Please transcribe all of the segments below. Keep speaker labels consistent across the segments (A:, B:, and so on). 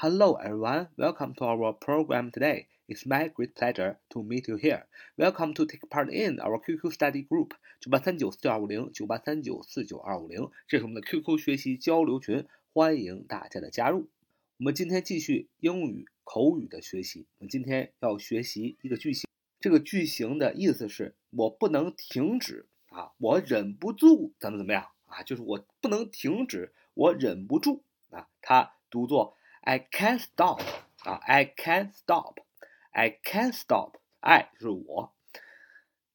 A: Hello, everyone. Welcome to our program today. It's my great pleasure to meet you here. Welcome to take part in our QQ study group 九八三九四九二五零九八三九四九二五零，这是我们的 QQ 学习交流群，欢迎大家的加入。我们今天继续英语口语的学习。我们今天要学习一个句型，这个句型的意思是我不能停止啊，我忍不住怎么怎么样啊，就是我不能停止，我忍不住啊，它读作。I can't stop 啊，I can't stop，I can't stop，I 就是我，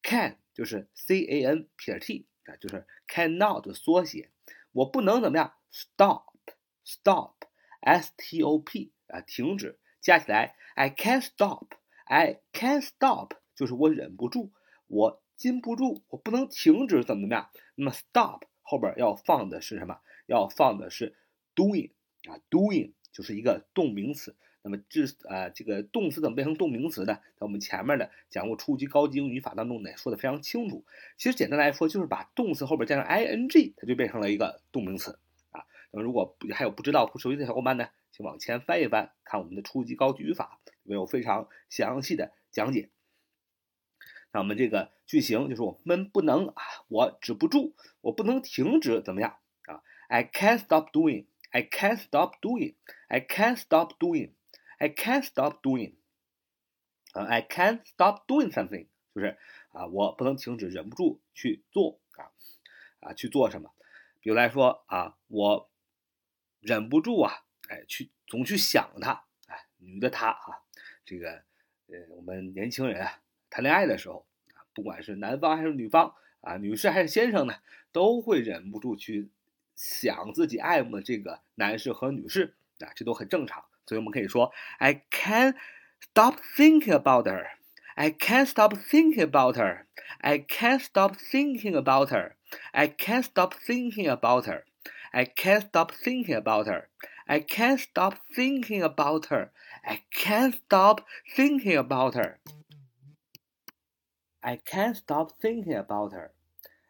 A: can 就是 c a n 撇 t 啊，就是 cannot 的缩写，我不能怎么样，stop，stop，s t o p 啊，停止，加起来 I can't stop，I can't stop 就是我忍不住，我禁不住，我不能停止，怎么怎么样？那么 stop 后边要放的是什么？要放的是 doing 啊，doing。 就是一个动名词，那么这呃这个动词怎么变成动名词呢？在我们前面的讲过初级、高级英语法当中呢，说的非常清楚。其实简单来说，就是把动词后边加上 ing，它就变成了一个动名词啊。那么如果还有不知道、不熟悉的小伙伴呢，请往前翻一翻，看我们的初级、高级语法，里面有非常详细的讲解。那我们这个句型就是我们不能啊，我止不住，我不能停止，怎么样啊？I can't stop doing。I can't stop doing. I can't stop doing. I can't stop doing. 啊，I can't stop doing something，就是啊，我不能停止，忍不住去做啊啊，去做什么？比如来说啊，我忍不住啊，哎，去总去想他，哎，女的她啊，这个呃，我们年轻人啊，谈恋爱的时候啊，不管是男方还是女方啊，女士还是先生呢，都会忍不住去。想自己爱慕的这个男士和女士啊，这都很正常。所以我们可以说，I can't stop thinking about her. I can't stop thinking about her. I can't stop thinking about her. I can't stop thinking about her. I can't stop thinking about her. I can't stop thinking about her. I can't stop thinking about her. I can't stop thinking about her.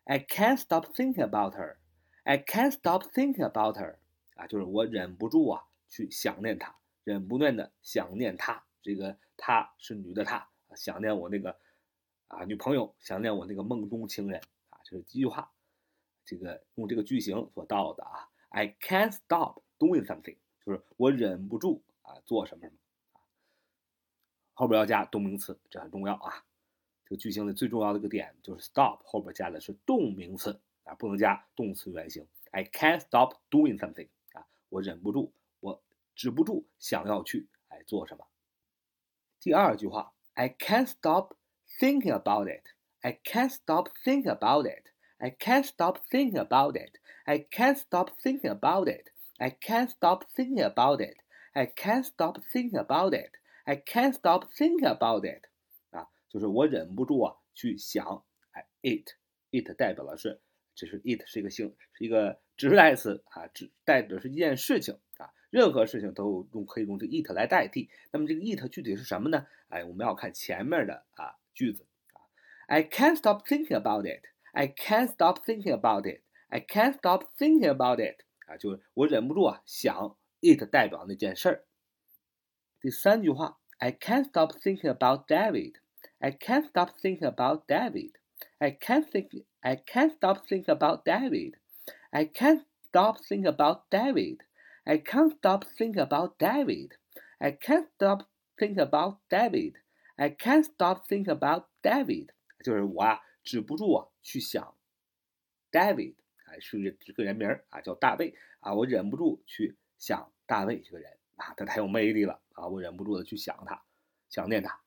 A: I can't stop thinking about her. I can't stop thinking about her，啊，就是我忍不住啊去想念她，忍不断的想念她。这个她是女的她，想念我那个啊女朋友，想念我那个梦中情人啊，这是第一句话。这个用这个句型所到的啊，I can't stop doing something，就是我忍不住啊做什么什么啊。后边要加动名词，这很重要啊。这个句型的最重要的一个点就是 stop 后边加的是动名词。啊，不能加动词原形。I can't stop doing something 啊，我忍不住，我止不住想要去哎做什么。第二句话，I can't stop thinking about it. I can't stop thinking about it. I can't stop thinking about it. I can't stop thinking about it. I can't stop thinking about it. I can't stop thinking about it. I can't stop thinking about it. 啊，就是我忍不住啊去想哎，it it 代表的是。 这是 it 是一个形，是一个指示代词啊，指代表是一件事情啊，任何事情都用可以用这个 it 来代替。那么这个 it 具体是什么呢？哎，我们要看前面的啊句子啊，I can't stop thinking about it. I can't stop thinking about it. I can't stop thinking about it. 啊，就是我忍不住啊想 it 代表那件事儿。第三句话，I can't stop thinking about David. I can't stop thinking about David. I can't think. I can't stop thinking about David. I can't stop thinking about David. I can't stop thinking about David. I can't stop thinking about David. I can't stop thinking about David. 就是我啊，止不住啊去想 David，啊是这个人名啊，叫大卫啊，我忍不住去想大卫这个人啊，他太有魅力了啊，我忍不住的去想他，想念他。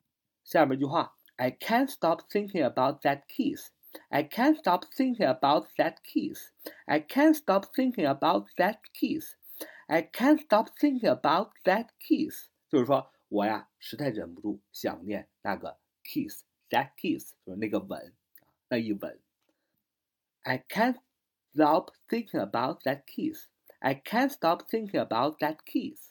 A: 下面一句话。I can't stop thinking about that kiss. I can't stop thinking about that kiss. I can't stop thinking about that kiss. I can't stop thinking about that kiss. 就是说我呀，实在忍不住想念那个 kiss，that kiss 就是那个吻，那一吻。I can't stop thinking about that kiss. I can't stop thinking about that kiss.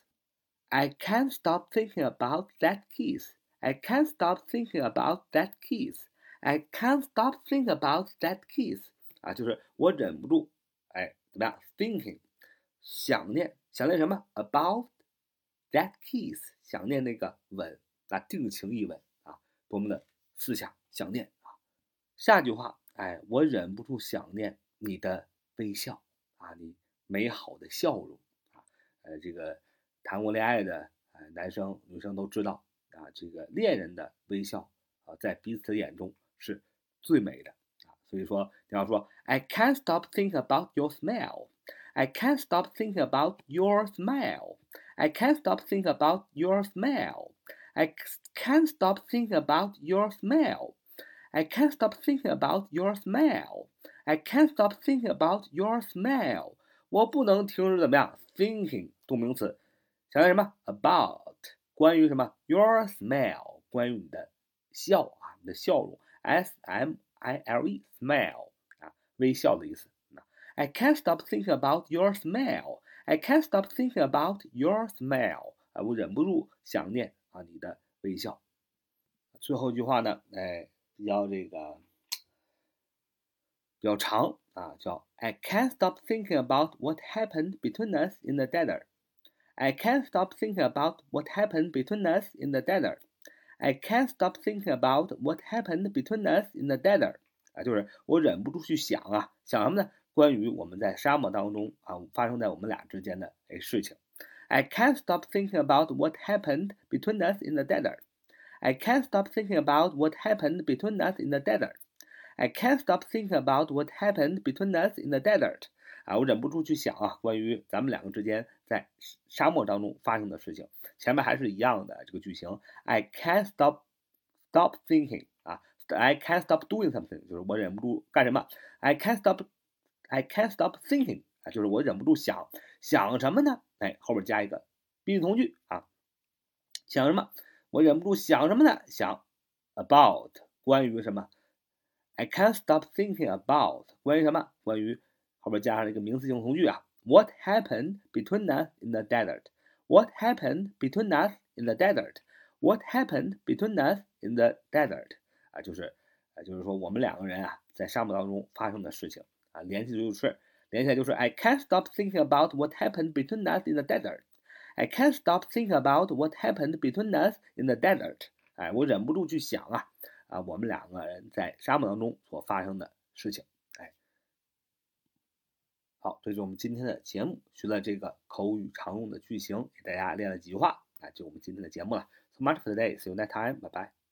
A: I can't stop thinking about that kiss. I can't stop thinking about that kiss. I can't stop thinking about that kiss. 啊，就是我忍不住，哎，怎么样？Thinking，想念，想念什么？About that kiss，想念那个吻啊，定情一吻啊，多么的思想想念啊。下句话，哎，我忍不住想念你的微笑啊，你美好的笑容啊，呃，这个谈过恋爱的呃男生女生都知道啊，这个恋人的微笑啊，在彼此的眼中是最美的啊。所以说，你要说，I can't stop thinking about your smile。I can't stop thinking about your smile. I can't stop thinking about your smile. I can't stop thinking about your smile. I can't stop thinking about your smile. I can't stop thinking about your smile. 我不能停止怎么样？thinking 动名词，想念什么？about 关于什么？your smile 关于你的笑啊，你的笑容。 S M I L E smile 啊，微笑的意思。I can't stop thinking about your smile. I can't stop thinking about your smile. 啊，我忍不住想念啊你的微笑。最后一句话呢，哎，比较这个比较长啊，叫 I can't stop thinking about what happened between us in the desert. I can't stop thinking about what happened between us in the desert. I can't stop thinking about what happened between us in the desert. 啊，就是我忍不住去想啊，想什么呢？关于我们在沙漠当中啊发生在我们俩之间的哎事情。I can't stop thinking about what happened between us in the desert. I can't stop thinking about what happened between us in the desert. I can't stop thinking about what happened between us in the desert. 啊，我忍不住去想啊，关于咱们两个之间在沙漠当中发生的事情。前面还是一样的这个句型。I can't stop stop thinking 啊，I can't stop doing something，就是我忍不住干什么。I can't stop I can't stop thinking 啊，就是我忍不住想想什么呢？哎，后边加一个宾语从句啊，想什么？我忍不住想什么呢？想 about 关于什么？I can't stop thinking about 关于什么？关于后边加上一个名词性从句啊。What happened between us in the desert? What happened between us in the desert? What happened between us in the desert? 啊，就是啊，就是说我们两个人啊，在沙漠当中发生的事情。啊，联系就是联系起来就是 I can't stop thinking about what happened between us in the desert. I can't stop thinking about what happened between us in the desert. 哎，我忍不住去想啊啊，我们两个人在沙漠当中所发生的事情。 好，这就是我们今天的节目，学了这个口语常用的句型，给大家练了几句话。那，就我们今天的节目了。So much for today. See you next time. Bye bye.